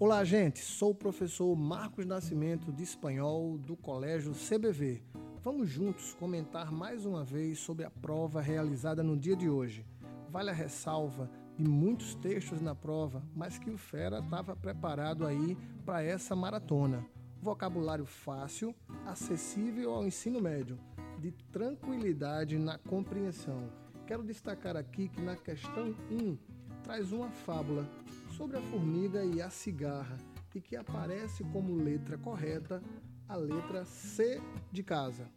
Olá, gente. Sou o professor Marcos Nascimento de Espanhol do Colégio CBV. Vamos juntos comentar mais uma vez sobre a prova realizada no dia de hoje. Vale a ressalva de muitos textos na prova, mas que o Fera estava preparado aí para essa maratona. Vocabulário fácil, acessível ao ensino médio, de tranquilidade na compreensão. Quero destacar aqui que na questão 1 traz uma fábula sobre a formiga e a cigarra e que aparece como letra correta a letra C de casa.